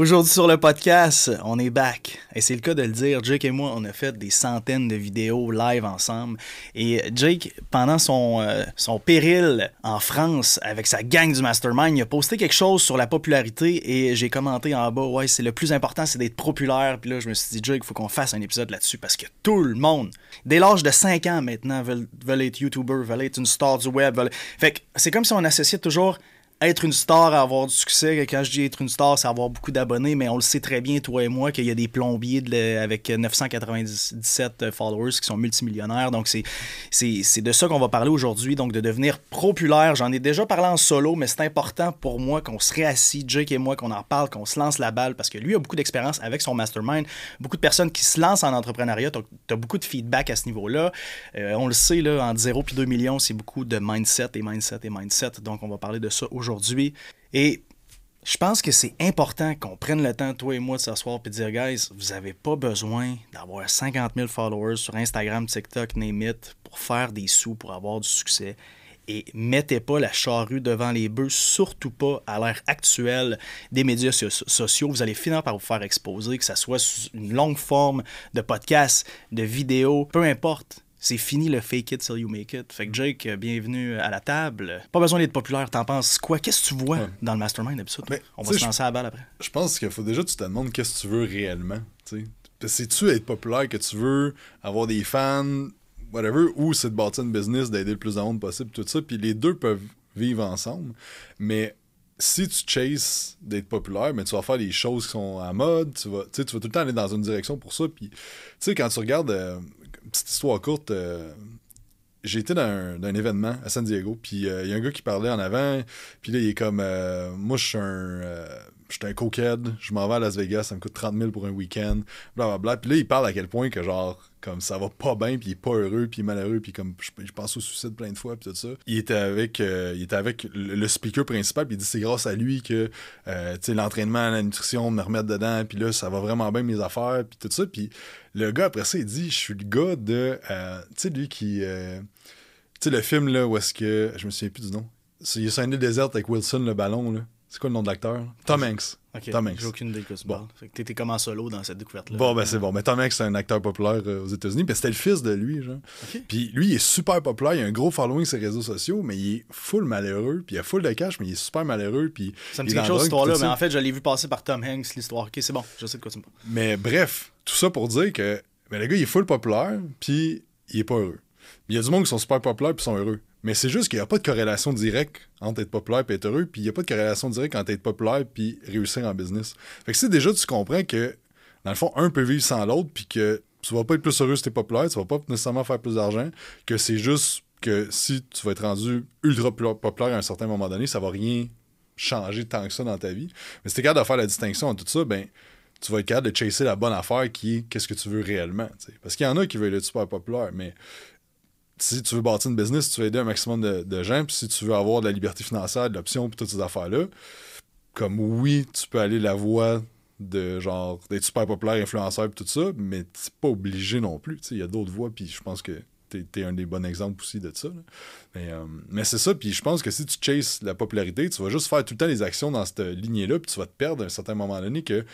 Aujourd'hui sur le podcast, on est back. Et c'est le cas de le dire. Jake et moi, on a fait des centaines de vidéos live ensemble. Et Jake, pendant son, euh, son péril en France avec sa gang du Mastermind, il a posté quelque chose sur la popularité et j'ai commenté en bas, ouais, c'est le plus important, c'est d'être populaire. Puis là, je me suis dit, Jake, il faut qu'on fasse un épisode là-dessus parce que tout le monde, dès l'âge de 5 ans maintenant, veulent, veulent être YouTuber, veulent être une star du web. Veulent... Fait que c'est comme si on associait toujours être une star, avoir du succès. Quand je dis être une star, c'est avoir beaucoup d'abonnés, mais on le sait très bien, toi et moi, qu'il y a des plombiers avec 997 followers qui sont multimillionnaires. Donc, c'est, de ça qu'on va parler aujourd'hui, donc de devenir populaire. J'en ai déjà parlé en solo, mais c'est important pour moi qu'on se réassit, Jake et moi, qu'on en parle, qu'on se lance la balle, parce que lui a beaucoup d'expérience avec son mastermind. Beaucoup de personnes qui se lancent en entrepreneuriat. Tu as beaucoup de feedback à ce niveau-là. Euh, on le sait, là, entre 0 et 2 millions, c'est beaucoup de mindset et mindset et mindset. Donc, on va parler de ça aujourd'hui Et je pense que c'est important qu'on prenne le temps, toi et moi, de s'asseoir et de dire, guys, vous n'avez pas besoin d'avoir 50 000 followers sur Instagram, TikTok, name pour faire des sous, pour avoir du succès. Et mettez pas la charrue devant les bœufs, surtout pas à l'ère actuelle des médias sociaux. Vous allez finir par vous faire exposer, que ce soit une longue forme de podcast, de vidéo, peu importe c'est fini le fake it till you make it. Fait que Jake, euh, bienvenue à la table. Pas besoin d'être populaire, t'en penses quoi? Qu'est-ce que tu vois dans le mastermind d'habitude? On va se lancer à la balle après. Je pense qu'il faut déjà que tu te demandes qu'est-ce que tu veux réellement. C'est-tu être populaire que tu veux, avoir des fans, whatever, ou c'est de bâtir une business, d'aider le plus de monde possible, tout ça. Puis les deux peuvent vivre ensemble. Mais si tu chases d'être populaire, mais tu vas faire des choses qui sont à mode, tu vas, tu vas tout le temps aller dans une direction pour ça. Puis, tu sais, quand tu regardes, euh, petite histoire courte, euh, j'ai été dans un, événement à San Diego, puis euh, il y a un gars qui parlait en avant, puis là, il est comme, moi, je suis un je suis un cokehead, je m'en vais à Las Vegas, ça me coûte 30 000 pour un week-end, blablabla. Puis là, il parle à quel point que genre, comme ça va pas bien, puis il est pas heureux, puis est malheureux, puis comme je, pense au suicide plein de fois, puis tout ça. Il était avec, euh, il était avec le, speaker principal, puis il dit c'est grâce à lui que euh, l'entraînement, la nutrition, me remettre dedans, puis là, ça va vraiment bien mes affaires, puis tout ça. Puis le gars, après ça, il dit je suis le gars de. Euh, tu sais, lui qui. tu sais, le film là où est-ce que. Je me souviens plus du nom. Il y a une désert avec Wilson, le ballon, là. C'est quoi le nom de l'acteur? Tom Hanks. Tom Hanks. J'ai aucune idée que c'est bon. Fait que t'étais comme en solo dans cette découverte-là. Bon, ben c'est bon. Mais Tom Hanks, c'est un acteur populaire euh, aux États-Unis. Puis c'était le fils de lui, genre. Puis lui, il est super populaire. Il a un gros following sur les réseaux sociaux, mais il est full malheureux. Puis il a full de cash, mais il est super malheureux. Puis ça me dit quelque chose, cette histoire-là. Mais en fait, je l'ai vu passer par Tom Hanks, l'histoire. Ok, c'est bon. Je sais de quoi tu me parles. Mais bref, tout ça pour dire que mais le gars, il est full populaire, puis il est pas heureux. Il y a du monde qui sont super populaires, puis sont heureux. Mais c'est juste qu'il n'y a pas de corrélation directe entre être populaire et être heureux, puis il n'y a pas de corrélation directe entre être populaire puis réussir en business. Fait que si déjà tu comprends que, dans le fond, un peut vivre sans l'autre, puis que tu vas pas être plus heureux si tu es populaire, tu vas pas nécessairement faire plus d'argent, que c'est juste que si tu vas être rendu ultra populaire à un certain moment donné, ça va rien changer tant que ça dans ta vie. Mais si tu es capable de faire la distinction entre tout ça, ben tu vas être capable de chasser la bonne affaire qui est qu'est-ce que tu veux réellement. Parce qu'il y en a qui veulent être super populaire, mais si tu veux bâtir une business, tu veux aider un maximum de, gens, puis si tu veux avoir de la liberté financière, de l'option, puis toutes ces affaires-là, comme oui, tu peux aller la voie de genre d'être super populaire, influenceur, puis tout ça, mais c'est pas obligé non plus. Il y a d'autres voies, puis je pense que t'es es un des bons exemples aussi de ça. Euh, mais, c'est ça, puis je pense que si tu chases la popularité, tu vas juste faire tout le temps les actions dans cette lignée-là, puis tu vas te perdre à un certain moment donné que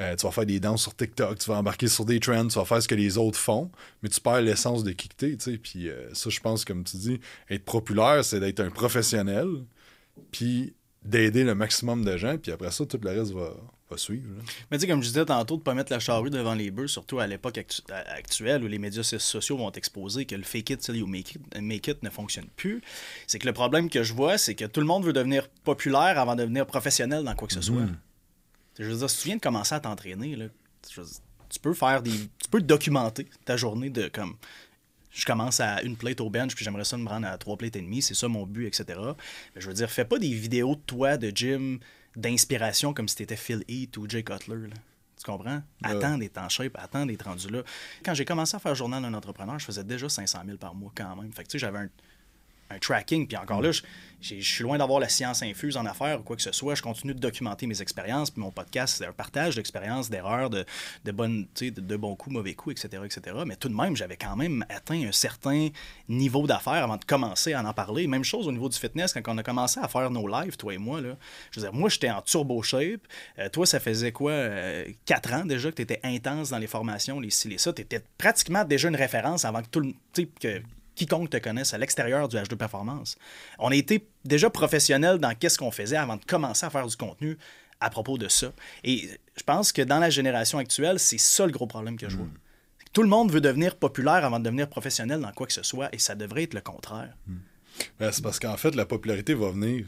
euh, tu vas faire des danses sur TikTok, tu vas embarquer sur des trends, tu vas faire ce que les autres font, mais tu perds l'essence de qui tu sais. Puis euh, ça, je pense, comme tu dis, être populaire, c'est d'être un professionnel, puis d'aider le maximum de gens, puis après ça, tout le reste va, suivre. Mais tu sais, comme je disais tantôt, de ne pas mettre la charrue devant les bœufs, surtout à l'époque actuelle où les médias sociaux vont exposer que le fake it till you make it, ne fonctionne plus, c'est que le problème que je vois, c'est que tout le monde veut devenir populaire avant de devenir professionnel dans quoi que ce soit. Mm-hmm. Je veux dire, si tu viens de commencer à t'entraîner, tu peux faire des. Tu peux documenter ta journée de comme. Je commence à une plate au bench, puis j'aimerais ça me rendre à trois plates et demie, c'est ça mon but, etc. Mais je veux dire, fais pas des vidéos de toi, de gym, d'inspiration comme si t'étais Phil Heath ou Jay Cutler. Tu comprends? Attends d'être en shape, attends d'être rendu là. Quand j'ai commencé à faire journal d'un entrepreneur, je faisais déjà 500 000 par mois quand même. Fait que tu sais, j'avais un un tracking. Puis encore là, je, je suis loin d'avoir la science infuse en affaires ou quoi que ce soit. Je continue de documenter mes expériences. Puis mon podcast, c'est un partage d'expériences, d'erreurs, de, de, bonnes, de, de bons coups, mauvais coups, etc., etc. Mais tout de même, j'avais quand même atteint un certain niveau d'affaires avant de commencer à en parler. Même chose au niveau du fitness, quand on a commencé à faire nos lives, toi et moi. Là, je veux dire, moi, j'étais en turbo shape. Euh, toi, ça faisait quoi, euh, quatre ans déjà que tu étais intense dans les formations, les ci, les ça? Tu étais pratiquement déjà une référence avant que tout le que quiconque te connaisse à l'extérieur du H2 Performance. On a été déjà professionnels dans qu'est-ce qu'on faisait avant de commencer à faire du contenu à propos de ça. Et je pense que dans la génération actuelle, c'est ça le gros problème que je vois. Hmm. Tout le monde veut devenir populaire avant de devenir professionnel dans quoi que ce soit, et ça devrait être le contraire. Ben, c'est parce qu'en fait, la popularité va venir.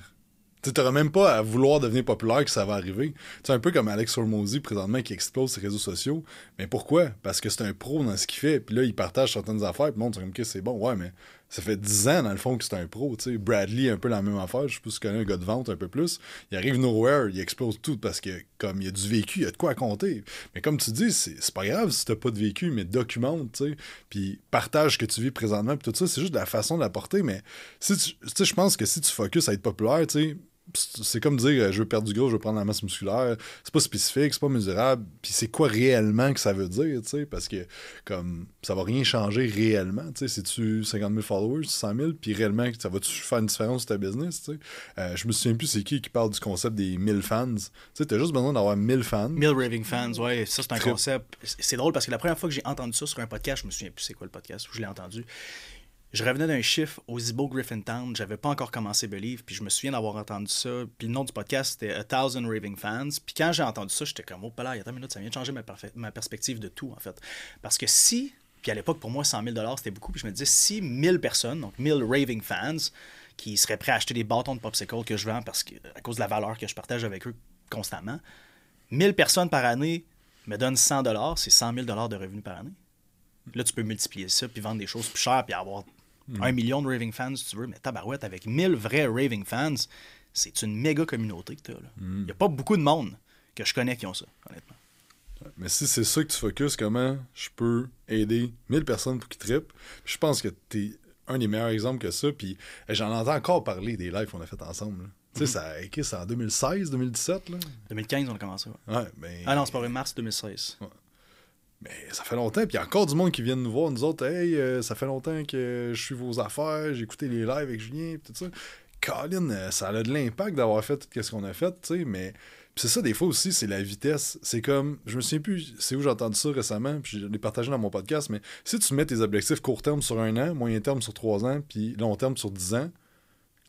Tu n'auras même pas à vouloir devenir populaire que ça va arriver. C'est un peu comme Alex Hormozy présentement qui explose ses réseaux sociaux. Mais pourquoi? Parce que c'est un pro dans ce qu'il fait. Puis là, il partage certaines affaires. Puis le monde, comme, OK, c'est bon. Ouais, mais ça fait 10 ans, dans le fond, que c'est un pro. tu sais. Bradley, un peu la même affaire. Je sais pas si tu connais un gars de vente un peu plus. Il arrive nowhere, il explose tout parce que, comme il y a du vécu, il y a de quoi à compter. Mais comme tu dis, c'est pas grave si t'as pas de vécu, mais documente, tu sais. Puis partage ce que tu vis présentement. Puis tout ça, c'est juste la façon de l'apporter. Mais si tu sais, je pense que si tu focuses à être populaire, tu sais, c'est comme dire euh, je veux perdre du gros, je veux prendre la masse musculaire. C'est pas spécifique, c'est pas mesurable. Puis c'est quoi réellement que ça veut dire, tu sais, parce que comme ça va rien changer réellement, tu sais, si tu 50 000 followers, 100 000, puis réellement ça va-tu faire une différence sur ta business, tu sais? Euh, je me souviens plus c'est qui qui parle du concept des 1000 fans. Tu sais, t'as juste besoin d'avoir 1000 fans. Mill Raving Fans, ouais, ça c'est un Très- concept. C'est drôle parce que la première fois que j'ai entendu ça sur un podcast, je me souviens plus c'est quoi le podcast où je l'ai entendu. Je revenais d'un chiffre au Zibo Griffintown, j'avais pas encore commencé Believe, puis je me souviens d'avoir entendu ça. Puis le nom du podcast c'était A Thousand Raving Fans. Puis quand j'ai entendu ça, j'étais comme, oh, là, attends une minute, ça vient de changer ma perspective de tout, en fait. Parce que si, puis à l'époque, pour moi, 100 000 c'était beaucoup, puis je me disais, si 1000 personnes, donc 1000 Raving Fans, qui seraient prêts à acheter des bâtons de popsicle que je vends parce que, à cause de la valeur que je partage avec eux constamment, 1000 personnes par année me donnent 100 c'est 100 000 de revenus par année. Là, tu peux multiplier ça, puis vendre des choses plus chères, puis avoir un million de raving fans, si tu veux. Mais tabarouette, avec 1000 vrais raving fans, c'est une méga communauté que tu as. Il n'y a pas beaucoup de monde que je connais qui ont ça, honnêtement. Mais si c'est ça que tu focuses, comment je peux aider 1000 personnes pour qu'ils trippent? Je pense que t'es un des meilleurs exemples que ça. Puis j'en entends encore parler des lives qu'on a fait ensemble. là. Tu sais, ça a été c'est en 2016, 2017, là? 2015, on a commencé. ouais. Ouais, ben. Ah non, c'est pas vrai, mars 2016. Mais ça fait longtemps, puis il y a encore du monde qui vient nous voir, nous autres. Hey, euh, ça fait longtemps que je suis vos affaires, j'ai écouté les lives avec Julien, puis tout ça. Colin, euh, ça a de l'impact d'avoir fait tout ce qu'on a fait, tu sais, mais. C'est ça, des fois aussi, c'est la vitesse. C'est comme. Je me souviens plus, c'est où j'ai entendu ça récemment, puis je l'ai partagé dans mon podcast, mais si tu mets tes objectifs court terme sur un an, moyen terme sur trois ans, puis long terme sur dix ans,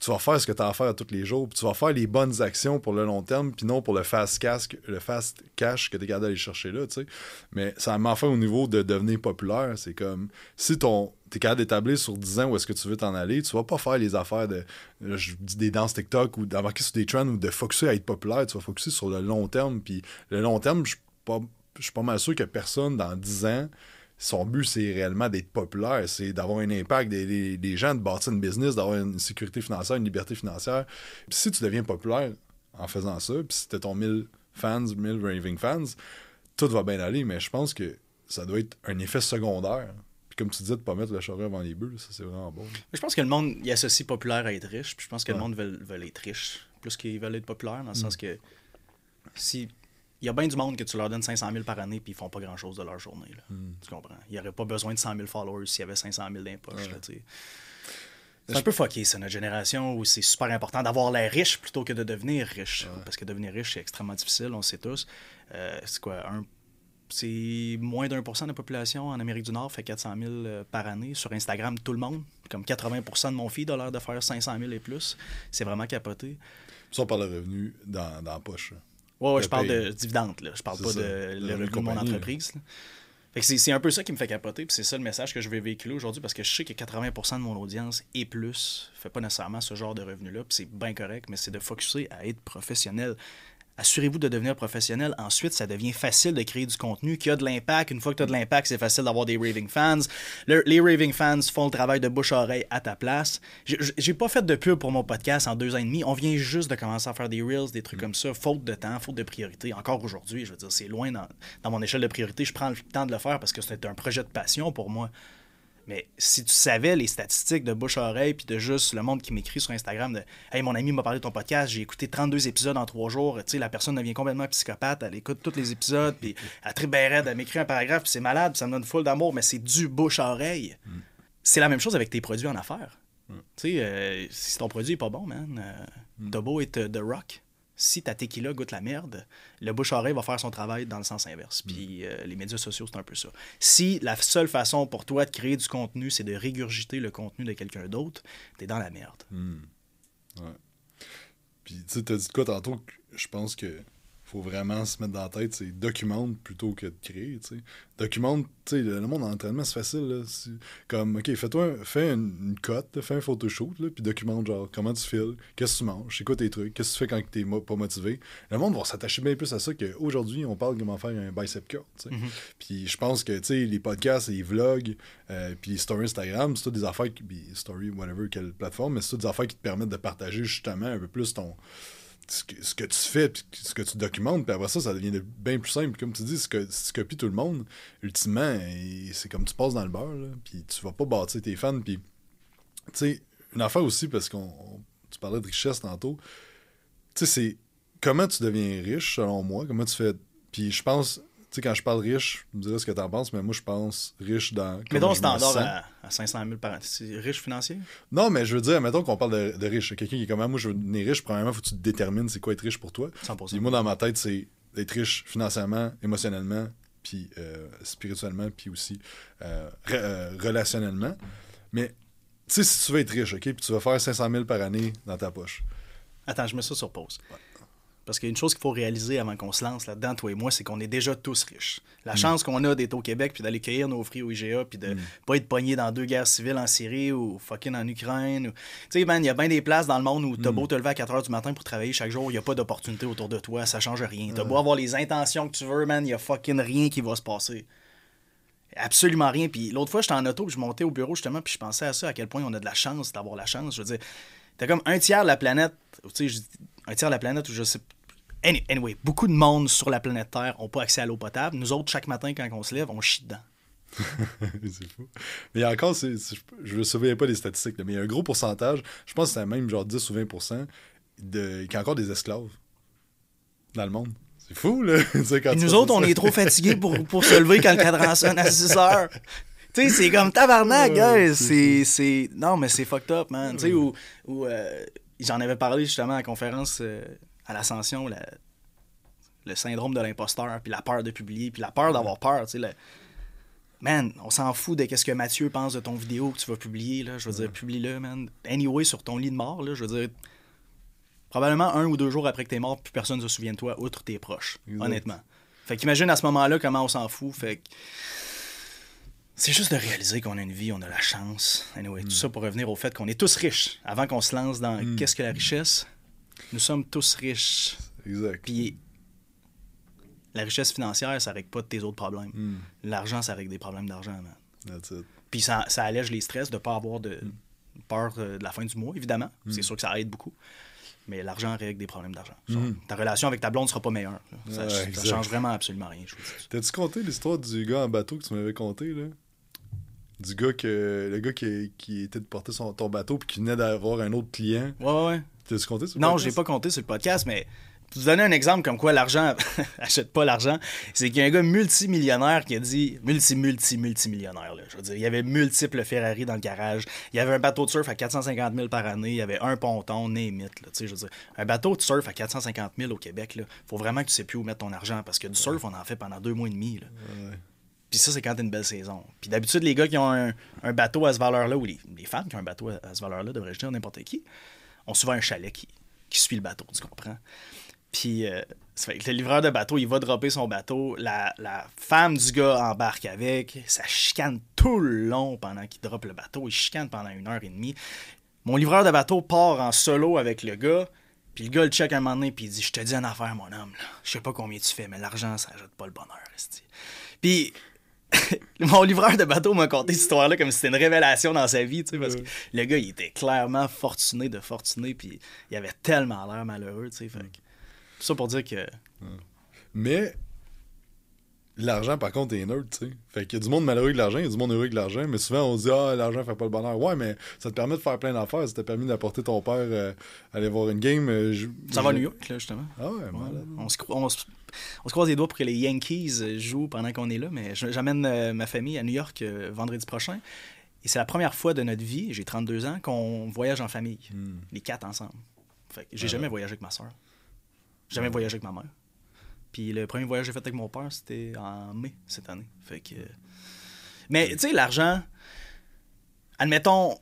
tu vas faire ce que tu as à faire tous les jours, puis tu vas faire les bonnes actions pour le long terme, puis non pour le fast cash, le fast cash que tu es capable d'aller chercher là, tu sais. Mais ça m'a fait au niveau de devenir populaire, c'est comme si ton t'es capable d'établir sur 10 ans où est-ce que tu veux t'en aller, tu vas pas faire les affaires de je dis des danses TikTok ou d'embarquer sur des trends ou de focuser à être populaire, tu vas focuser sur le long terme, puis le long terme, je suis pas suis pas mal sûr que personne dans 10 ans son but, c'est réellement d'être populaire, c'est d'avoir un impact des, des- des gens, de bâtir une business, d'avoir une sécurité financière, une liberté financière. Puis si tu deviens populaire en faisant ça, puis si t'as ton 1000 fans, 1000 raving fans, tout va bien aller, mais je pense que ça doit être un effet secondaire. Puis comme tu disais, de pas mettre le charrue avant les bœufs, ça c'est vraiment bon. Je pense que le monde il associe populaire à être riche, puis je pense que le monde veut, veut être riche plus qu'ils veulent être populaire, dans le sens que si. Il y a bien du monde que tu leur donnes 500 000 par année puis ils font pas grand chose de leur journée. Là. Tu comprends? Il n'y aurait pas besoin de 100 000 followers s'il y avait 500 000 dans les poches. là, tu sais. C'est un peu fucké, ça, notre génération, où c'est super important d'avoir l'air riche plutôt que de devenir riche. Parce que devenir riche, c'est extrêmement difficile, on sait tous. Euh, c'est quoi, un, c'est moins d'un pour cent de la population en Amérique du Nord fait 400 000 euh, par année. Sur Instagram, tout le monde, comme 80% de mon feed a l'air de faire 500 000 et plus. C'est vraiment capoté. Ça, on parle de revenus dans, dans la poche. Ouais, je parle de dividendes, là. Je parle pas ça, de le revenu de mon entreprise. là. Fait que c'est, un peu ça qui me fait capoter, puis c'est ça le message que je vais véhiculer aujourd'hui, parce que je sais que 80% de mon audience et plus fait pas nécessairement ce genre de revenu-là, puis c'est bien correct, mais c'est de focuser à être professionnel. Assurez-vous de devenir professionnel. Ensuite, ça devient facile de créer du contenu qui a de l'impact. Une fois que tu as de l'impact, c'est facile d'avoir des raving fans. Le- les raving fans font le travail de bouche-oreille à ta place. J'ai- pas fait de pub pour mon podcast en deux ans et demi. On vient juste de commencer à faire des reels, des trucs comme ça, faute de temps, faute de priorité. Encore aujourd'hui, je veux dire, c'est loin dans, dans mon échelle de priorité. Je prends le temps de le faire parce que c'est un projet de passion pour moi. Mais si tu savais les statistiques de bouche à oreille, puis de juste le monde qui m'écrit sur Instagram de Hey, mon ami m'a parlé de ton podcast, j'ai écouté 32 épisodes en trois jours. Tu sais, la personne devient complètement psychopathe, elle écoute tous les épisodes, puis elle raide, elle m'écrit un paragraphe, puis c'est malade, puis ça me donne full d'amour, mais c'est du bouche à oreille. C'est la même chose avec tes produits en affaires. Tu sais, euh, si ton produit est pas bon, man, euh, t'as beau être euh, The Rock si ta tequila goûte la merde, le bouche-oreille va faire son travail dans le sens inverse. Puis euh, les médias sociaux, c'est un peu ça. Si la seule façon pour toi de créer du contenu, c'est de régurgiter le contenu de quelqu'un d'autre, t'es dans la merde. Ouais. Puis tu sais, t'as dit quoi tantôt que je pense que faut vraiment se mettre dans la tête, c'est documente plutôt que de créer, tu sais. Documente, tu sais, le monde en entraînement, c'est facile, là. Comme, OK, fais-toi, fais une, une cote, fais un photoshoot, là, puis documente, genre, comment tu files, qu'est-ce que tu manges, c'est quoi tes trucs, qu'est-ce que tu fais quand t'es mo- pas motivé. Le monde va s'attacher bien plus à ça qu'aujourd'hui, on parle comment faire un bicep tu sais. Puis je pense que, tu sais, les podcasts, les vlogs, euh, puis les stories Instagram, c'est toutes des affaires, qui, puis story, whatever, quelle plateforme, mais c'est toutes des affaires qui te permettent de partager justement un peu plus ton ce que, tu fais, puis ce que tu documentes, puis après ça, ça devient de- bien plus simple. Comme tu dis, si, tu copies tout le monde, ultimement, c'est comme tu passes dans le beurre, puis tu vas pas bâtir tes fans. Puis, tu sais, une affaire aussi, parce qu'on on- tu parlais de richesse tantôt, tu sais, c'est comment tu deviens riche, selon moi, comment tu fais. Puis je pense, tu sais, quand je parle riche, tu me diras ce que t'en penses, mais moi, je pense riche dans. Mettons standard à, à 500 000 par an. C'est riche financier? Non, mais je veux dire, mettons qu'on parle de, de riche. Quelqu'un qui est comme ah, moi, je veux devenir riche, premièrement, faut que tu te détermines c'est quoi être riche pour toi. 100%. Puis moi, dans ma tête, c'est d'être riche financièrement, émotionnellement, puis euh, spirituellement, puis aussi euh, re- euh, relationnellement. Mais, tu sais, si tu veux être riche, OK, puis tu vas faire 500 000 par année dans ta poche. Attends, je mets ça sur pause. Parce qu'il y a une chose qu'il faut réaliser avant qu'on se lance là-dedans, toi et moi, c'est qu'on est déjà tous riches. La chance qu'on a d'être au Québec, puis d'aller cueillir nos fruits au IGA, puis de pas être pogné dans deux guerres civiles en Syrie ou fucking en Ukraine. ou- Tu sais, man, il y a bien des places dans le monde où t'as beau te lever à 4 h du matin pour travailler chaque jour, il n'y a pas d'opportunité autour de toi, ça change rien. T'as beau avoir les intentions que tu veux, man, il y a fucking rien qui va se passer. Absolument rien. Puis l'autre fois, j'étais en auto, puis je montais au bureau justement, puis je pensais à ça, à quel point on a de la chance d'avoir la chance. Je veux dire, t'as comme un tiers de la planète, tu sais, un tiers de la planète où je sais. Any- Anyway, beaucoup de monde sur la planète Terre n'ont pas accès à l'eau potable. Nous autres, chaque matin, quand on se lève, on chie dedans. c'est fou. Mais encore, je ne me souviens pas des statistiques, là, mais il y a un gros pourcentage, je pense que c'est même genre 10 ou 20 de, qu'il y a encore des esclaves dans le monde. C'est fou, là. Quand nous autres, on est trop fatigués pour, pour se lever quand le cadran sonne à 6 heures. Tu sais, c'est comme tabarnak, guys. c'est C'est. Non, mais c'est fucked up, man. Tu sais, où, où, euh, j'en avais parlé justement à la conférence euh, à l'Ascension, la- le syndrome de l'imposteur, puis la peur de publier, puis la peur d'avoir peur, tu sais. le- Man, on s'en fout de qu'est-ce que Mathieu pense de ton vidéo que tu vas publier, là. Je veux dire, publie-le, man. Anyway, sur ton lit de mort, là, je veux dire... Probablement un ou deux jours après que t'es mort, plus personne ne se souvient de toi, outre tes proches, honnêtement. Fait qu'imagine à ce moment-là comment on s'en fout. Fait que c'est juste de réaliser qu'on a une vie, on a la chance. Anyway, tout ça pour revenir au fait qu'on est tous riches. Avant qu'on se lance dans qu'est-ce que la richesse, nous sommes tous riches. Exact. Puis la richesse financière, ça règle pas tes autres problèmes. Mm. L'argent, ça règle des problèmes d'argent, man. That's it. Puis ça, ça allège les stress de pas avoir de peur euh, de la fin du mois, évidemment. Mm. C'est sûr que ça aide beaucoup. Mais l'argent règle des problèmes d'argent. Genre, Ta relation avec ta blonde sera pas meilleure. Ça. Ouais, ça exact. change vraiment absolument rien, je vous dis. T'as-tu compté l'histoire du gars en bateau que tu m'avais conté, là? Du gars que. Le gars qui, qui était de porter son, ton bateau puis qui venait d'avoir un autre client? Ouais, ouais, ouais. T'as-tu compté ça? Non, je l'ai pas compté sur le podcast, mais vous donner un exemple comme quoi l'argent achète pas l'argent, c'est qu'il y a un gars multimillionnaire qui a dit multi multi multimillionnaire là. Je veux dire, il y avait multiples Ferrari dans le garage, il y avait un bateau de surf à 450 000 par année, il y avait un ponton, name it, là, tu sais, je veux dire, un bateau de surf à 450 000 au Québec là, faut vraiment que tu sais plus où mettre ton argent parce que du surf on en fait pendant deux mois et demi là. Ouais. Puis ça, c'est quand t'as une belle saison. Puis d'habitude, les gars qui ont un, un bateau à ce valeur-là, ou les, les femmes qui ont un bateau à, à ce valeur-là, devrais-je dire n'importe qui, ont souvent un chalet qui, qui suit le bateau, tu comprends? Puis euh, ça fait que le livreur de bateau, il va dropper son bateau, la, la femme du gars embarque avec, ça chicane tout le long pendant qu'il drop le bateau, il chicane pendant une heure et demie. Mon livreur de bateau part en solo avec le gars, puis le gars le check un moment donné, puis il dit Je te dis une affaire, mon homme, là. je sais pas combien tu fais, mais l'argent, ça ajoute pas le bonheur. Puis mon livreur de bateau m'a conté cette histoire-là comme si c'était une révélation dans sa vie, tu sais, parce que le gars, il était clairement fortuné de fortuné, puis il avait tellement l'air malheureux, tu sais. Fait que- Tout ça pour dire que. Mais l'argent, par contre, est neutre, tu sais. Fait qu'il y a du monde malheureux avec l'argent, il y a du monde heureux avec l'argent, mais souvent on se dit Ah, l'argent fait pas le bonheur. Ouais, mais ça te permet de faire plein d'affaires, ça t'a permis d'apporter ton père euh, aller voir une game. euh, je- Ça va à New York, là, justement. Ah ouais, malade. On se, cro- on se- on se croise les doigts pour que les Yankees euh, jouent pendant qu'on est là, mais j'amène euh, ma famille à New York vendredi prochain. Et c'est la première fois de notre vie, j'ai 32 ans, qu'on voyage en famille. Hmm. Les quatre ensemble. Fait que j'ai Ah jamais voyagé avec ma soeur. Jamais voyagé avec ma mère. Puis le premier voyage que j'ai fait avec mon père, c'était en mai cette année. Fait que. Mais tu sais, l'argent, admettons,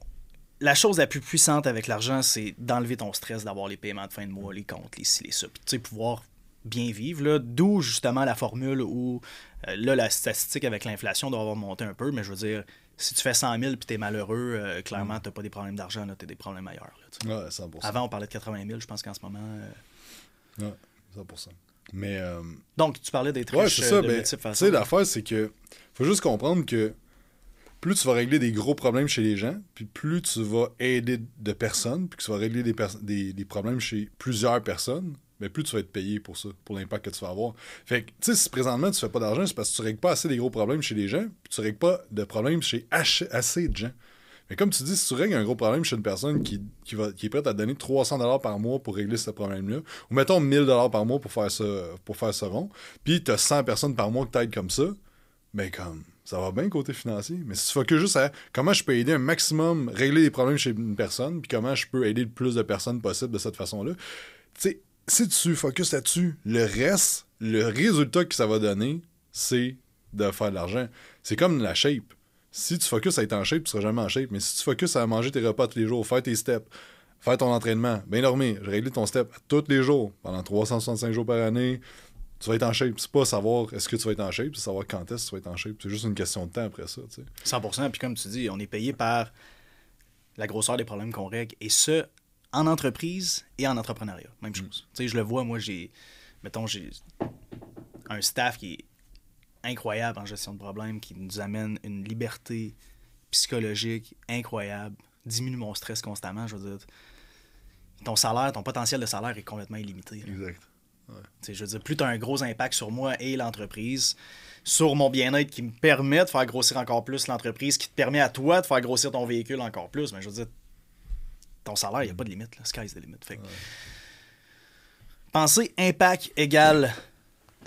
la chose la plus puissante avec l'argent, c'est d'enlever ton stress, d'avoir les paiements de fin de mois, les comptes, les ci, les ça. Puis tu sais, pouvoir bien vivre. D'où justement la formule où, euh, là, la statistique avec l'inflation doit avoir monté un peu, mais je veux dire, si tu fais 100 000 puis t'es malheureux, euh, clairement, t'as pas des problèmes d'argent, là, t'as des problèmes ailleurs. là, tu sais. Ouais, 100%. Avant, on parlait de 80 000, je pense qu'en ce moment. euh, Ouais, 100%. Mais. euh, Donc, tu parlais d'être Ouais, riche c'est ça. de Ben, tu sais, l'affaire, c'est que faut juste comprendre que plus tu vas régler des gros problèmes chez les gens, puis plus tu vas aider de personnes, puis que tu vas régler des, des, des problèmes chez plusieurs personnes, ben plus tu vas être payé pour ça, pour l'impact que tu vas avoir. Fait que, tu sais, si présentement tu fais pas d'argent, c'est parce que tu règles pas assez des gros problèmes chez les gens, puis tu règles pas de problèmes chez assez de gens. Mais comme tu dis, si tu règles un gros problème chez une personne qui, qui, va, qui est prête à donner 300$ par mois pour régler ce problème-là, ou mettons 1000$ par mois pour faire ça, pour faire rond, puis tu as 100 personnes par mois que t'aides comme ça, ben comme, ça va bien côté financier. Mais si tu focuses juste à comment je peux aider un maximum, régler les problèmes chez une personne, puis comment je peux aider le plus de personnes possible de cette façon-là, tu sais, si tu focuses là-dessus, le reste, le résultat que ça va donner, c'est de faire de l'argent. C'est comme la shape. Si tu focuses à être en shape, tu seras jamais en shape. Mais si tu focuses à manger tes repas tous les jours, faire tes steps, faire ton entraînement, bien dormir, régler ton step tous les jours, pendant 365 jours par année, tu vas être en shape. C'est pas savoir est-ce que tu vas être en shape, c'est savoir quand est-ce que tu vas être en shape. C'est juste une question de temps après ça. tu sais. 100%. Puis comme tu dis, on est payé par la grosseur des problèmes qu'on règle. Et ce, en entreprise et en entrepreneuriat. Même chose. Tu sais, je le vois, moi, j'ai. Mettons, j'ai un staff qui est incroyable en gestion de problèmes, qui nous amène une liberté psychologique incroyable, diminue mon stress constamment. Je veux dire, ton salaire, ton potentiel de salaire est complètement illimité. là. Exact. Je veux dire, plus tu as un gros impact sur moi et l'entreprise, sur mon bien-être qui me permet de faire grossir encore plus l'entreprise, qui te permet à toi de faire grossir ton véhicule encore plus, mais je veux dire, ton salaire, il n'y a pas de limite. Là. Sky's the limit. Fait que- Pensez impact égale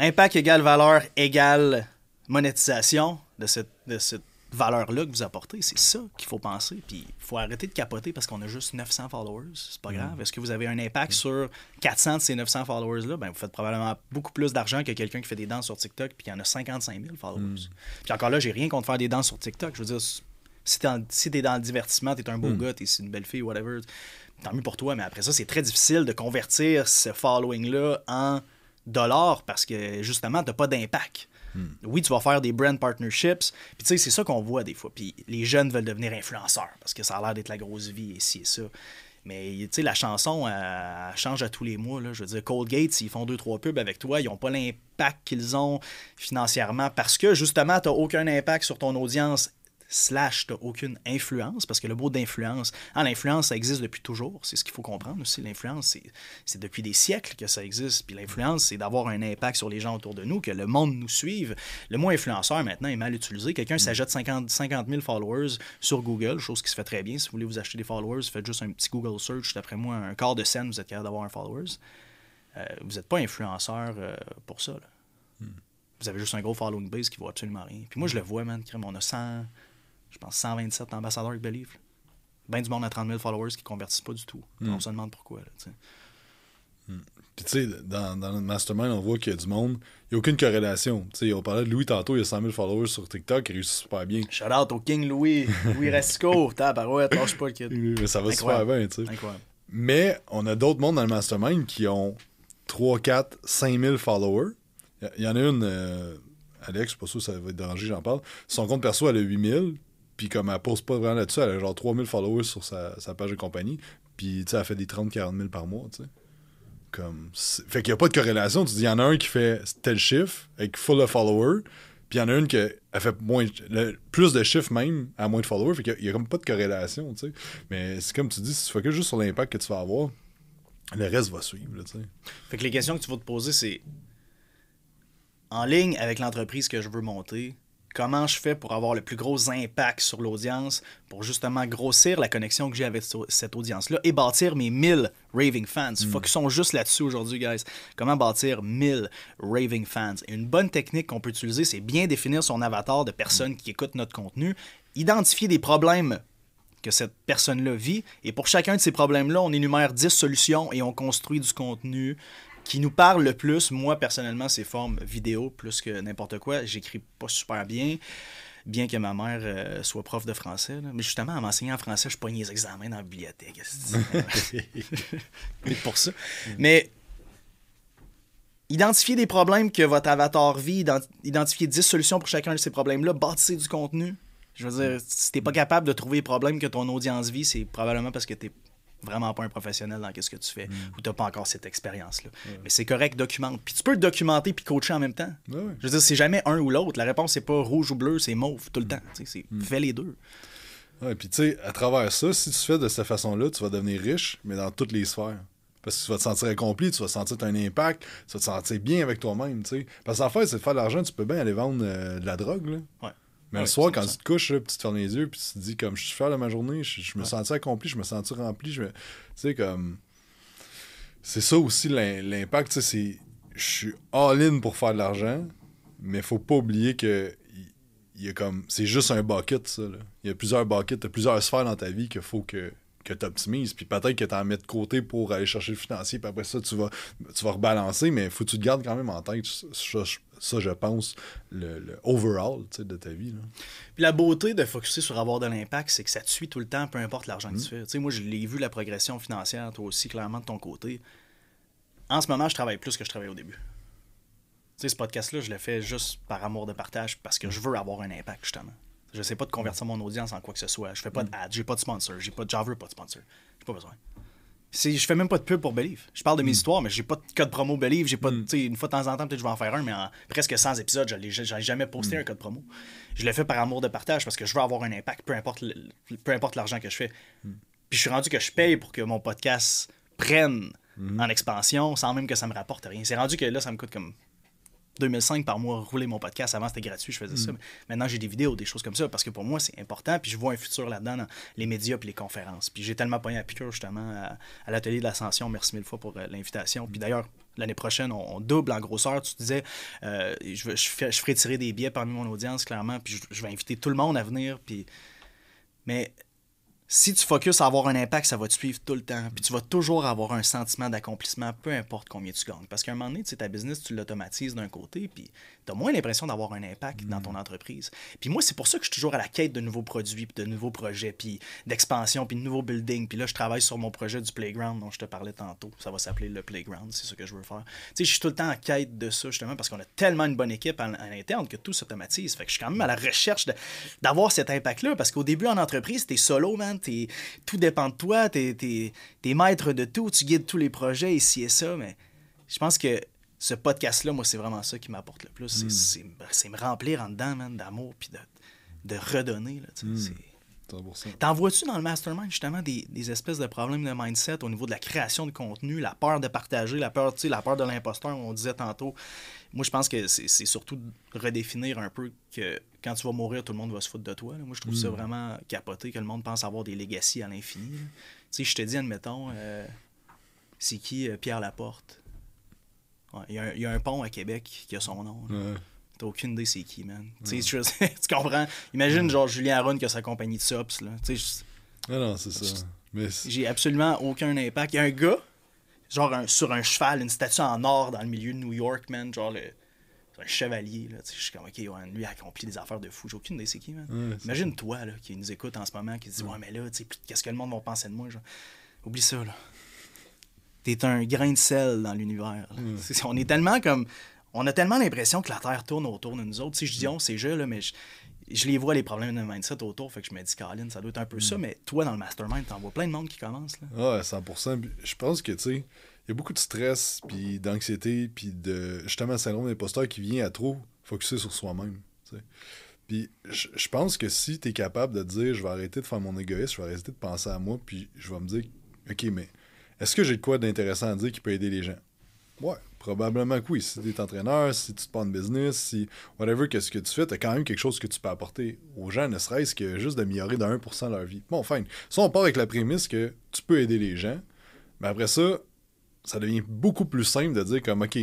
impact égale valeur égale monétisation de cette, de cette valeur-là que vous apportez. C'est ça qu'il faut penser. Puis il faut arrêter de capoter parce qu'on a juste 900 followers. C'est pas grave. Est-ce que vous avez un impact sur 400 de ces 900 followers-là? Ben, vous faites probablement beaucoup plus d'argent que quelqu'un qui fait des danses sur TikTok puis qui en a 55 000 followers. Puis encore là, j'ai rien contre faire des danses sur TikTok. Je veux dire, si t'es dans, si t'es dans le divertissement, t'es un beau gars, t'es une belle fille, whatever, tant mieux pour toi. Mais après ça, c'est très difficile de convertir ce following-là en dollars parce que justement, t'as pas d'impact. Oui, tu vas faire des brand partnerships. Puis tu sais, c'est ça qu'on voit des fois. Puis les jeunes veulent devenir influenceurs parce que ça a l'air d'être la grosse vie et ci et ça. Mais tu sais, la chanson, elle, elle change à tous les mois. Là. Je veux dire, Colgate, s'ils font deux, trois pubs avec toi, ils n'ont pas l'impact qu'ils ont financièrement parce que justement, tu n'as aucun impact sur ton audience slash t'as aucune influence, parce que le mot d'influence, ah, l'influence, ça existe depuis toujours, c'est ce qu'il faut comprendre aussi, l'influence, c'est, c'est depuis des siècles que ça existe, puis l'influence, c'est d'avoir un impact sur les gens autour de nous, que le monde nous suive. Le mot influenceur, maintenant, est mal utilisé. Quelqu'un s'ajoute 50, 50 000 followers sur Google, chose qui se fait très bien. Si vous voulez vous acheter des followers, faites juste un petit Google search, d'après moi, un quart de scène, vous êtes capable d'avoir un followers. Euh, vous n'êtes pas influenceur euh, pour ça, là. Vous avez juste un gros following base qui vaut absolument rien. Puis moi, je le vois, man. crème, On a 100, je pense 127 ambassadeurs avec Believe. Ben du monde à 30 000 followers qui convertissent pas du tout. On se demande pourquoi. Là, sais. Puis tu sais, dans, dans notre mastermind, on voit qu'il y a du monde. Il n'y a aucune corrélation. On parlait de Louis tantôt, il a 100 000 followers sur TikTok, il réussit super bien. Shout out au King Louis. Louis Rasco. Tabarouette, lâche pas le kid. Mais ça va Incroyable. super bien, tu sais. Mais on a d'autres mondes dans le mastermind qui ont 3, 4, 5 000 followers. Il y- y, en a une, euh, Alex, je suis pas sûr que ça va être dérangé, j'en parle. Son compte perso, elle a 8 000. Puis comme elle pose pas vraiment là-dessus, elle a genre 3 000 followers sur sa, page de compagnie. Puis tu sais, elle fait des 30-40 000 par mois, tu sais. Comme, fait qu'il n'y a pas de corrélation. Tu dis, il y en a un qui fait tel chiffre avec full de followers. Puis il y en a une qui a fait moins, le- plus de chiffres même à moins de followers. Fait qu'il n'y a, comme pas de corrélation, tu sais. Mais c'est comme tu dis, si tu focuses juste sur l'impact que tu vas avoir, le reste va suivre, tu sais. Fait que les questions que tu vas te poser, c'est en ligne avec l'entreprise que je veux monter, comment je fais pour avoir le plus gros impact sur l'audience, pour justement grossir la connexion que j'ai avec cette audience-là et bâtir mes 1000 raving fans. Mm. Focusons juste là-dessus aujourd'hui, guys. Comment bâtir 1000 raving fans? Et une bonne technique qu'on peut utiliser, c'est bien définir son avatar de personnes qui écoutent notre contenu, identifier des problèmes que cette personne-là vit, et pour chacun de ces problèmes-là, on énumère 10 solutions et on construit du contenu qui nous parle le plus, moi personnellement, c'est forme vidéo plus que n'importe quoi. J'écris pas super bien, bien que ma mère euh, soit prof de français. Mais justement, en m'enseignant en français, je pognais les examens dans la bibliothèque. Mais pour ça. Mais identifier des problèmes que votre avatar vit, identifier 10 solutions pour chacun de ces problèmes-là, bâtissez du contenu. Je veux dire, si t'es pas capable de trouver les problèmes que ton audience vit, c'est probablement parce que t'es vraiment pas un professionnel dans ce que tu fais mm. ou tu n'as pas encore cette expérience-là. Mais c'est correct, documente. Puis tu peux documenter puis coacher en même temps. Je veux dire, c'est jamais un ou l'autre. La réponse, c'est pas rouge ou bleu, c'est mauve tout le temps. C'est mm. Fais les deux. Ouais, puis tu sais, à travers ça, si tu fais de cette façon-là, tu vas devenir riche, mais dans toutes les sphères. Parce que tu vas te sentir accompli, tu vas sentir un impact, tu vas te sentir bien avec toi-même, tu sais. Parce qu'en fait, c'est de faire de l'argent, tu peux bien aller vendre euh, de la drogue, là. Ouais. Mais le soir, quand tu te couches, puis tu te fermes les yeux, puis tu te dis, comme, je suis fier de ma journée, je, me sens accompli, je me sens rempli. Tu sais, comme. C'est ça aussi l'impact, tu sais, c'est. Je suis all-in pour faire de l'argent, mais faut pas oublier que. Il y a comme. C'est juste un bucket, ça. Là. Il y a plusieurs buckets, tu plusieurs sphères dans ta vie qu'il faut que que tu optimises. Puis peut-être que tu en mets de côté pour aller chercher le financier. Puis après ça, tu vas, tu vas rebalancer. Mais faut que tu te gardes quand même en tête. Ça, je pense, le, overall de ta vie. Puis la beauté de focuser sur avoir de l'impact, c'est que ça te suit tout le temps, peu importe l'argent que tu mm. fais. moi, je l'ai vu, la progression financière, toi aussi, clairement, de ton côté. En ce moment, je travaille plus que je travaillais au début. Tu sais, ce podcast-là, je l'ai fait juste par amour de partage parce que je veux avoir un impact, justement. Je sais pas de convertir mon audience en quoi que ce soit. Je fais pas d'ad, j'ai pas de sponsor, j'ai pas de, j'en veux pas de sponsor. J'ai pas besoin. Je fais même pas de pub pour Believe. Je parle de mes hmm. histoires, mais j'ai pas de code promo Believe. J'ai pas hmm. une fois de temps en temps, peut-être je vais en faire un, mais en presque 100 épisodes, je n'ai jamais posté hmm. un code promo. Je le fais par amour de partage parce que je veux avoir un impact, peu importe, peu importe l'argent que je fais. Puis je suis rendu que je paye pour que mon podcast prenne en expansion sans même que ça me rapporte rien. C'est rendu que là, ça me coûte comme 2005 par mois rouler mon podcast. Avant, c'était gratuit, je faisais ça. Mm. Maintenant, j'ai des vidéos, des choses comme ça, parce que pour moi, c'est important. Puis je vois un futur là-dedans dans les médias puis les conférences. Puis j'ai tellement pogné à piqûre, justement, à, l'atelier de l'Ascension. Merci mille fois pour euh, l'invitation. Puis d'ailleurs, l'année prochaine, on, double en grosseur. Tu disais, euh, je, je, je, ferai tirer des billets parmi mon audience, clairement. Puis je, je vais inviter tout le monde à venir. Puis... Mais si tu focuses à avoir un impact, ça va te suivre tout le temps. Puis tu vas toujours avoir un sentiment d'accomplissement, peu importe combien tu gagnes. Parce qu'à un moment donné, ta business, tu l'automatises d'un côté, puis tu as moins l'impression d'avoir un impact dans ton mm. entreprise. Puis moi, c'est pour ça que je suis toujours à la quête de nouveaux produits, puis de nouveaux projets, puis d'expansion, puis de nouveaux buildings. Puis là, je travaille sur mon projet du Playground dont je te parlais tantôt. Ça va s'appeler le Playground, c'est ce que je veux faire. Tu sais, je suis tout le temps en quête de ça, justement, parce qu'on a tellement une bonne équipe à, l'interne que tout s'automatise. Fait que je suis quand même à la recherche d'avoir cet impact-là, parce qu'au début, en entreprise, t'es solo, man, es, tout dépend de toi, t'es es, maître de tout, tu guides tous les projets, ici et ça, mais je pense que ce podcast-là, moi, c'est vraiment ça qui m'apporte le plus. C'est hmm. me remplir en dedans, man, d'amour, puis de, de, redonner. Là, hmm. T'en vois-tu dans le mastermind, justement, des, des, espèces de problèmes de mindset au niveau de la création de contenu, la peur de partager, la peur, la peur de l'imposteur, on disait tantôt? Moi, je pense que c'est surtout redéfinir un peu que quand tu vas mourir, tout le monde va se foutre de toi. Moi, je trouve ça hmm. vraiment capoté que le monde pense avoir des legacies à l'infini. Tu sais, je te dis, admettons, euh, c'est qui euh, Pierre Laporte? Il y, a un pont à Québec qui a son nom. T'as aucune idée c'est qui, man. tu comprends? Imagine, genre, Julien Aron qui a sa compagnie de subs, là. Ah non, c'est ça. J'ai absolument aucun impact. Il y a un gars, genre, sur un cheval, une statue en or dans le milieu de New York, man. Genre, le, un chevalier, là. Je suis comme, OK, lui a accompli des affaires de fou. J'ai aucune idée c'est qui, man. Imagine toi, là, qui nous écoute en ce moment, qui se dit, ouais, mais là, tu sais, qu'est-ce que le monde va penser de moi, genre. Oublie ça, là t'es un grain de sel dans l'univers. Mm. On est tellement comme. On a tellement l'impression que la Terre tourne autour de nous autres. Si je dis on, c'est je, là, mais je, les vois les problèmes de mindset autour, fait que je me dis, Caroline, ça doit être un peu ça, mm. mais toi, dans le mastermind, t'en vois plein de monde qui commence. Là. Ouais, 100%. Je pense que, tu sais, il y a beaucoup de stress, puis d'anxiété, puis de justement, syndrome d'imposteur qui vient à trop focuser sur soi-même. Puis je pense que si tu es capable de dire, je vais arrêter de faire mon égoïsme, je vais arrêter de penser à moi, puis je vais me dire, OK, mais est-ce que j'ai de quoi d'intéressant à dire qui peut aider les gens? Ouais, Probablement que oui. Si tu es entraîneur, si tu te prends de business, si whatever qu'est-ce que tu fais, tu as quand même quelque chose que tu peux apporter aux gens, ne serait-ce que juste d'améliorer de 1% leur vie. Bon, enfin, ça, on part avec la prémisse que tu peux aider les gens, mais après ça, ça devient beaucoup plus simple de dire comme, OK,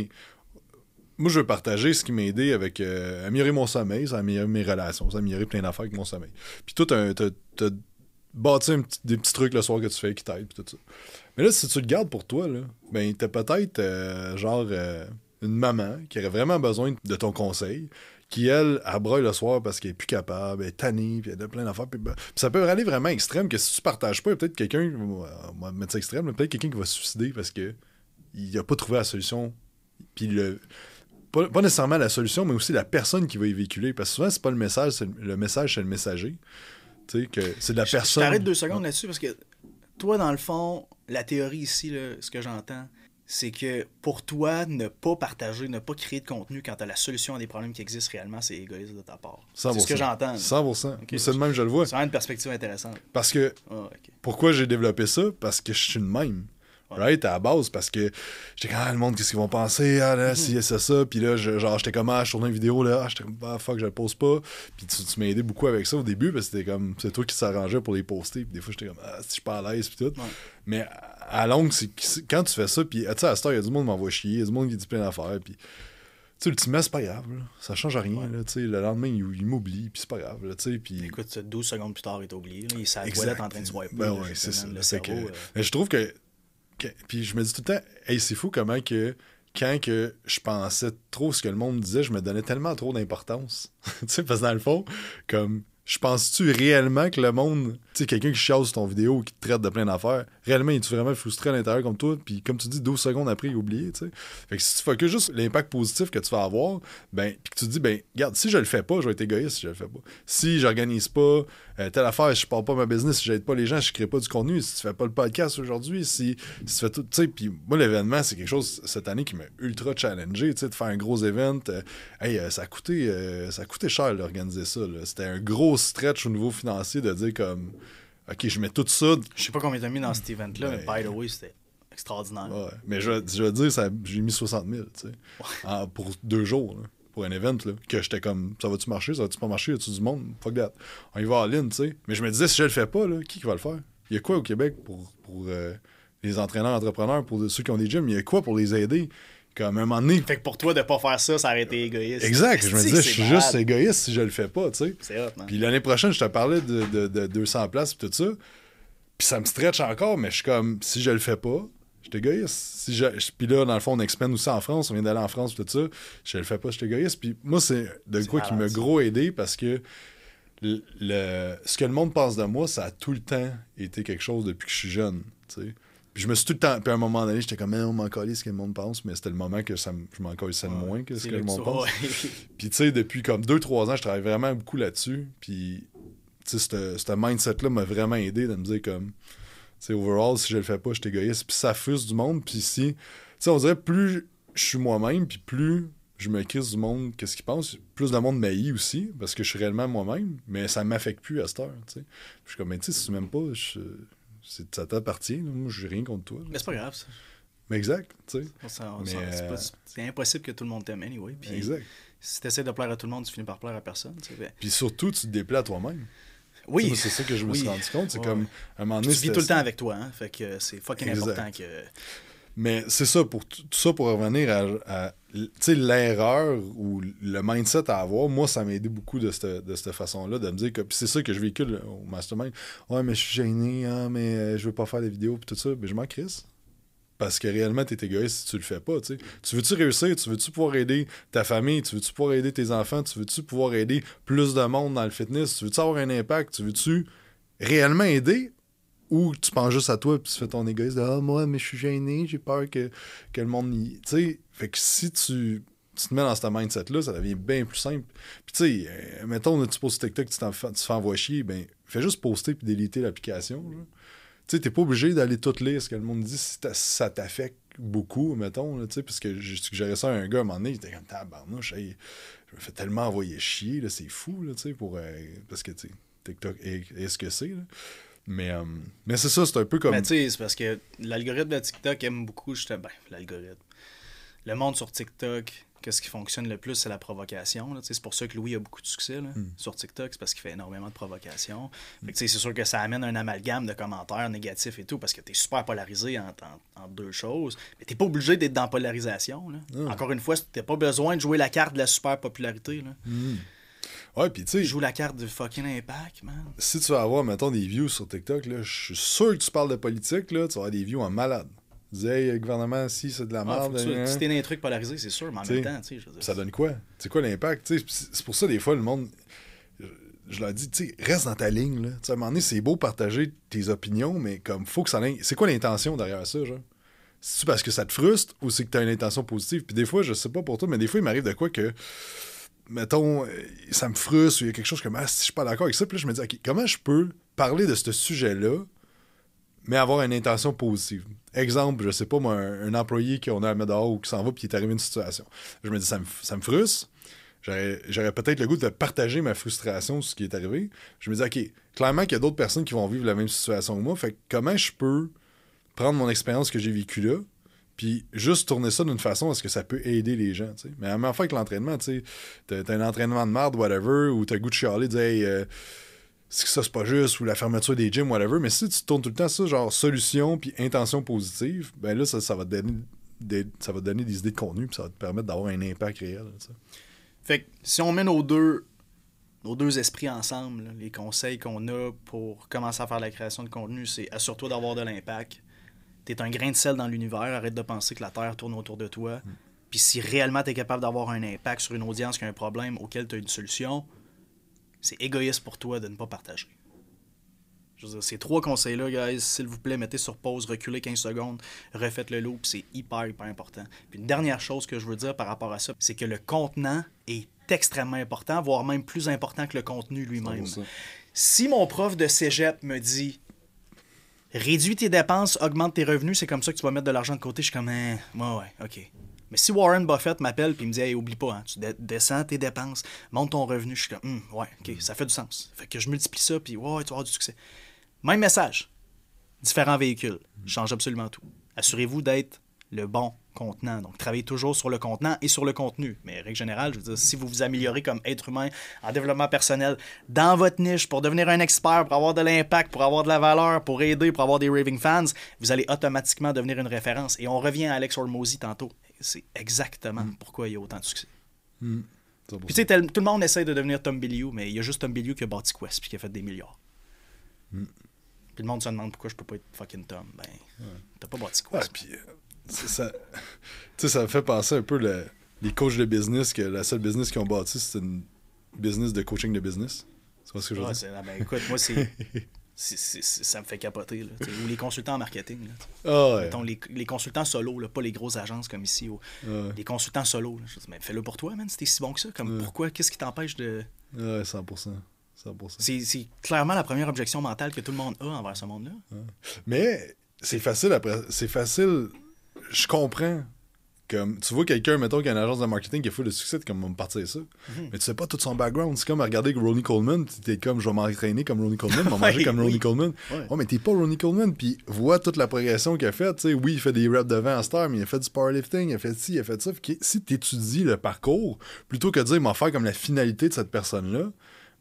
moi, je veux partager ce qui m'a aidé avec euh, améliorer mon sommeil, ça améliorer mes relations, ça améliorer plein d'affaires avec mon sommeil. Puis toi, t'as, t'as bâti un petit- des petits trucs le soir que tu fais qui t'aident, tout ça. Mais là, si tu le gardes pour toi, là, ben, t'as peut-être, euh, genre, euh, une maman qui aurait vraiment besoin de ton conseil, qui, elle, abroille le soir parce qu'elle est plus capable, elle est tannée, puis elle a plein d'affaires. Puis, puis ça peut aller vraiment extrême, que si tu partages pas, peut-être quelqu'un, euh, va mettre ça extrême, peut-être quelqu'un qui va se suicider parce que il a pas trouvé la solution. Puis pas, nécessairement la solution, mais aussi la personne qui va y véhiculer. Parce que souvent, c'est pas le message, c'est le message, c'est le messager. Tu sais, que c'est de la Je- personne. Je t'arrête deux secondes là-dessus parce que toi, dans le fond, la théorie ici, là, ce que j'entends, c'est que pour toi, ne pas partager, ne pas créer de contenu quand tu as la solution à des problèmes qui existent réellement, c'est égoïste de ta part. C'est 100%. ce que j'entends. là. 100%. Ok. C'est le même, je le vois. C'est vraiment une perspective intéressante. Parce que Ah, pourquoi j'ai développé ça? Parce que je suis le même. Ouais. Right, à la base, parce que j'étais comme, ah, le monde, qu'est-ce qu'ils vont penser? Ah, là, si, c'est ça. Puis là, je- genre, j'étais comme, ah, je tournais une vidéo, là, ah, j'étais comme, ah, fuck, je le pose pas. Puis tu, tu m'as aidé beaucoup avec ça au début, parce que c'était comme, c'est toi qui s'arrangeais pour les poster. Puis des fois, j'étais comme, ah, si je suis pas à l'aise, puis tout. Ouais. Mais à longue, c'est quand tu fais ça, puis tu sais, à cette heure, il y a du monde qui m'envoie chier, il y a du monde qui dit plein d'affaires, puis. Tu sais, ultimement, c'est pas grave, là. Ça change rien, là. Tu sais, le lendemain, il, il m'oublie, puis c'est pas grave, là. Puis. Écoute, 12 secondes plus tard, il est oublié. là. Il à la toilette en train de swiper. Ben là, ouais, c'est ça. Le Fait cerveau, que- euh, mais je trouve que- Puis je me dis tout le temps, hey, c'est fou comment que. Quand que je pensais trop ce que le monde disait, je me donnais tellement trop d'importance. tu sais, parce que dans le fond, comme. Je pense-tu réellement que le monde, sais, quelqu'un qui chasse ton vidéo qui te traite de plein d'affaires, réellement, es-tu vraiment frustré à l'intérieur comme toi? Puis comme tu dis, 12 secondes après, il a oublié, tu sais. Fait que si tu focuses juste l'impact positif que tu vas avoir, ben, puis que tu te dis, ben, regarde, si je le fais pas, je vais être égoïste si je le fais pas. Si j'organise pas euh, telle affaire, je parle pas ma business, si j'aide pas les gens, je crée pas du contenu, si tu fais pas le podcast aujourd'hui, si, si tu fais tout, tu sais, puis moi, l'événement, c'est quelque chose cette année qui m'a ultra challengé, tu sais, de faire un gros event. euh, hey, euh, ça a coûté, ça a coûté cher d'organiser ça. C'était un gros stretch au niveau financier de dire comme, OK, je mets tout ça Je sais pas combien t'as mis dans cet event-là, mais by the way, c'était extraordinaire. Ouais, mais je, je veux dire, ça- j'ai mis 60 000, tu sais, en- pour deux jours, là, pour un event, là, que j'étais comme, ça va-tu marcher, ça va-tu pas marcher, y a-tu du monde, fuck that. On y va en ligne, tu sais. Mais je me disais, si je le fais pas, là, qui qui va le faire? Il y a quoi au Québec pour, pour euh, les entraîneurs, entrepreneurs, pour ceux qui ont des gyms? Il y a quoi pour les aider? Comme à un moment donné... Fait que pour toi, de pas faire ça, ça aurait été égoïste. Exact, je me disais, je suis malade. juste égoïste si je le fais pas, tu sais. C'est hot, man. Puis l'année prochaine, je te parlais de, de, de 200 places et tout ça. Puis ça me stretch encore, mais je suis comme, si je le fais pas, je suis égoïste. Si je, puis là, dans le fond, on expand aussi en France. On vient d'aller en France tout ça. Je le fais pas, je suis égoïste. Puis moi, c'est de quoi qui m'a gros aidé parce que le- ce que le monde pense de moi, ça a tout le temps été quelque chose depuis que je suis jeune. tu sais. Puis je me suis tout le temps. Puis à un moment donné, j'étais comme, mais on m'en ce que le monde pense, mais c'était le moment que ça, je m'en calais de moins que ce que le monde pense. ouais. Puis, tu sais, depuis comme 2-3 ans, je travaille vraiment beaucoup là-dessus. Puis, tu sais, ce mindset-là m'a vraiment aidé de me dire comme, tu sais, overall, si je le fais pas, je suis égoïste. Puis, ça fuse du monde. Puis, si, tu sais, on dirait plus je suis moi-même, puis plus je me crisse du monde, qu'est-ce qu'ils pensent, plus de monde m'haït aussi, parce que je suis réellement moi-même, mais ça m'affecte plus à cette heure, tu sais. Puis, je suis comme, mais tu sais, si tu m'aimes pas, je- ça t'appartient. Moi, je rien contre toi. là. Mais c'est pas grave, ça. Mais exact, tu sais. Euh, C'est impossible que tout le monde t'aime, anyway. Puis Exact. si t'essaies de plaire à tout le monde, tu finis par plaire à personne. tu. Ben, Puis surtout, tu te déplais à toi-même. Tu Oui. moi, C'est ça que je me suis Oui. rendu compte. C'est Ouais. comme, à un moment Tu donné, vis c'était tout le temps avec toi, hein. Fait que c'est fucking Exact. important que. Mais c'est ça, pour tout ça pour revenir à, tu l'erreur ou le mindset à avoir, moi, ça m'a aidé beaucoup de cette, de cette façon-là, de me dire que c'est ça que je véhicule au mastermind. Ouais, mais je suis gêné, hein, mais euh, je veux pas faire des vidéos, puis tout ça. Mais je m'en crisse. Parce que réellement, t'es égoïste si tu le fais pas, tu. Tu veux-tu réussir? Tu veux-tu pouvoir aider ta famille? Tu veux-tu pouvoir aider tes enfants? Tu veux-tu pouvoir aider plus de monde dans le fitness? Tu veux-tu avoir un impact? Tu veux-tu réellement aider? Ou tu penses juste à toi puis tu fais ton égoïsme de Ah, moi, mais je suis gêné, j'ai peur que, que le monde y. Tu sais, fait que si tu, tu te mets dans ce mindset-là, ça devient bien plus simple. Puis tu sais, euh, mettons, tu postes TikTok, tu, t'en tu te fais envoyer chier, ben, fais juste poster puis déliter l'application. Tu sais, t'es pas obligé d'aller tout lire ce que le monde dit si ça t'affecte beaucoup, mettons, tu sais, parce que j'ai suggéré ça à un gars à un moment donné, il était comme tabarnouche, hey, je me fais tellement envoyer chier, là, c'est fou, là, tu sais, pour. euh, parce que, tu TikTok est, est ce que c'est. Mais, euh, mais c'est ça, c'est un peu comme. Mais tu sais, c'est parce que l'algorithme de TikTok aime beaucoup, justement. Ben, l'algorithme. le monde sur TikTok, qu'est-ce qui fonctionne le plus, c'est la provocation. C'est pour ça que Louis a beaucoup de succès là, Hmm. sur TikTok, c'est parce qu'il fait énormément de provocation. Sais, C'est sûr que ça amène un amalgame de commentaires négatifs et tout, parce que tu es super polarisé entre, entre- entre deux choses. Mais tu pas obligé d'être dans la polarisation. là. Ah. Encore une fois, tu pas besoin de jouer la carte de la super popularité. Là. Ouais, puis tu sais, Joue la carte du fucking impact, man. si tu vas avoir, mettons, des views sur TikTok, là, je suis sûr que tu parles de politique, là, tu vas avoir des views en malade. Tu dis, hey, le gouvernement, si, c'est de la Ah, merde. hein. si t'es dans les trucs polarisés, c'est sûr, mais en T'sais, même temps, tu sais, Ça donne quoi? C'est quoi l'impact? C'est pour ça, des fois, le monde. Je, leur dis, tu sais, reste dans ta ligne. Là. Tu sais, À un moment donné, c'est beau partager tes opinions, mais comme, faut que ça. C'est quoi l'intention derrière ça, genre? C'est-tu parce que ça te frustre ou c'est que tu as une intention positive? Puis des fois, je sais pas pour toi, mais des fois, il m'arrive de quoi que. Mettons, euh, ça me frustre ou il y a quelque chose comme, ah, si je suis pas d'accord avec ça, puis là, je me dis, OK, comment je peux parler de ce sujet-là, mais avoir une intention positive? Exemple, je sais pas, moi, un, un employé qu'on a à mettre dehors ou qui s'en va, puis il est arrivé une situation. Je me dis, ça me, ça me frustre. J'aurais peut-être le goût de partager ma frustration sur ce qui est arrivé. Je me dis, OK, clairement qu'il y a d'autres personnes qui vont vivre la même situation que moi. Fait que comment je peux prendre mon expérience que j'ai vécue là, puis juste tourner ça d'une façon à ce que ça peut aider les gens. Mais à la même que l'entraînement, tu sais, t'as un entraînement de merde, whatever, ou t'as le goût de chialer, dire, hey, euh, c'est que ça c'est pas juste, ou la fermeture des gyms, whatever. Mais si tu tournes tout le temps ça, genre solution puis intention positive, ben là, ça, va te donner des, ça va donner des idées de contenu, puis ça va te permettre d'avoir un impact réel. Fait que si on met nos deux, nos deux esprits ensemble, les conseils qu'on a pour commencer à faire la création de contenu, c'est assure-toi d'avoir de l'impact. T'es un grain de sel dans l'univers, arrête de penser que la Terre tourne autour de toi. Puis si réellement tu es capable d'avoir un impact sur une audience qui a un problème auquel tu as une solution, c'est égoïste pour toi de ne pas partager. Je veux dire, ces trois conseils-là, guys, s'il vous plaît, mettez sur pause, reculez 15 secondes, refaites le loop, c'est hyper, hyper important. Puis une dernière chose que je veux dire par rapport à ça, c'est que le contenant est extrêmement important, voire même plus important que le contenu lui-même. 100%. Si mon prof de cégep me dit réduis tes dépenses, augmente tes revenus, c'est comme ça que tu vas mettre de l'argent de côté, je suis comme, hein, ouais, ouais, ok. Mais si Warren Buffett m'appelle et me dit, hey, oublie pas, hein, tu descends tes dépenses, monte ton revenu, je suis comme, Hum, ouais, ok, ça fait du sens. Fait que je multiplie ça, puis ouais, ouais, tu vas avoir du succès. Même message, différents véhicules, change absolument tout. Assurez-vous d'être le bon contenant. Donc, travaillez toujours sur le contenant et sur le contenu. Mais, règle générale, je veux dire, si vous vous améliorez comme être humain en développement personnel dans votre niche pour devenir un expert, pour avoir de l'impact, pour avoir de la valeur, pour aider, pour avoir des raving fans, vous allez automatiquement devenir une référence. Et on revient à Alex Hormozy tantôt. C'est exactement pourquoi il y a autant de succès. Pour Puis, tu sais, tout le monde essaie de devenir Tom Bilyeu, mais il y a juste Tom Bilyeu qui a bâti Quest puis qui a fait des milliards. Puis le monde se demande pourquoi je peux pas être fucking Tom. Ben, t'as pas bâti Ouais, Quest. puis euh, ça, ça me fait penser un peu le- les coachs de business que la seule business qu'ils ont bâti, c'est une business de coaching de business. C'est pas ce que je veux Ouais, dire? ah, ben, écoute, moi, c'est. ça me fait capoter. Là, ou les consultants en marketing. Là. Ah ouais. Mettons, les, les consultants solo, là, pas les grosses agences comme ici. ou- Ouais. Les consultants solo. là. Je dis, mais fais-le pour toi, man. C'était si bon que ça. Comme. Pourquoi Qu'est-ce qui t'empêche de. Ouais, 100%. 100%. C'est c'est clairement la première objection mentale que tout le monde a envers ce monde-là. Mais c'est facile après. C'est facile. Je comprends. Comme, tu vois quelqu'un, mettons, qui a une agence de marketing qui est full de succès, comme, me partir ça. Mhm. Mais tu sais pas tout son background. C'est comme regarder Ronnie Coleman. T'es comme, je vais m'entraîner comme Ronnie Coleman, je vais manger comme oui. Ronnie Coleman. Ouais. Oh, mais t'es pas Ronnie Coleman. Puis vois toute la progression qu'il a faite. Tu sais, oui, il fait des reps devant à Star, mais il a fait du powerlifting, il a fait ci, il a fait ça. Fait que si t'étudies le parcours, plutôt que de dire, m'en faire comme la finalité de cette personne-là,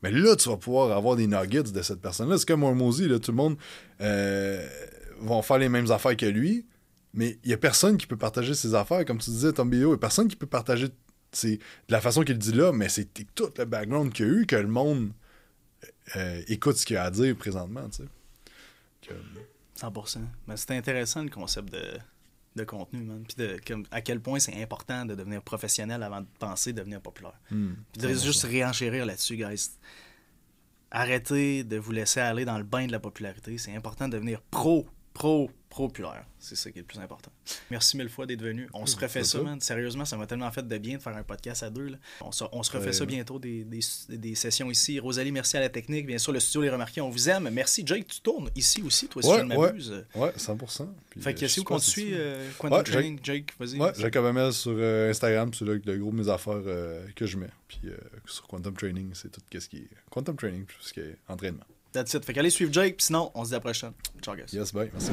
mais là, tu vas pouvoir avoir des nuggets de cette personne-là. C'est comme Hormozy, là, tout le monde euh, vont faire les mêmes affaires que lui, mais il y a personne qui peut partager ses affaires. Comme tu disais, Tom Bio, il y a personne qui peut partager c'est de la façon qu'il dit là, mais c'est tout le background qu'il y a eu que le monde euh, écoute ce qu'il a à dire présentement, tu sais. Que- 100%. Mais c'est intéressant le concept de, de contenu, man. Puis de, comme, à quel point c'est important de devenir professionnel avant de penser devenir populaire. Hmm. Puis de juste réenchérir là-dessus, guys. Arrêtez de vous laisser aller dans le bain de la popularité. C'est important de devenir pro, pro, populaire. C'est ça qui est le plus important. Merci mille fois d'être venu. On se refait ça, man. Sérieusement, ça m'a tellement fait de bien de faire un podcast à deux. là. On, se, on se refait Ouais. ça bientôt, des, des, des sessions ici. Rosalie, merci à la technique. Bien sûr, le studio Les Remarqués, on vous aime. Merci, Jake, tu tournes ici aussi, toi, si Ouais, je ne m'abuse. Ouais, 100%. Puis, Fait euh, que je si vous si suit euh, Quantum Jake. Training, Jake, vas-y. Ouais, Jacob Hamel sur euh, Instagram, c'est là le gros de mes affaires euh, que je mets. Puis euh, sur Quantum Training, c'est tout ce qui est Quantum Training, tout ce qui est entraînement. That's it. Fait qu'allez suivre Jake, puis sinon, on se dit à la prochaine. Ciao, guys. Yes, bye, merci.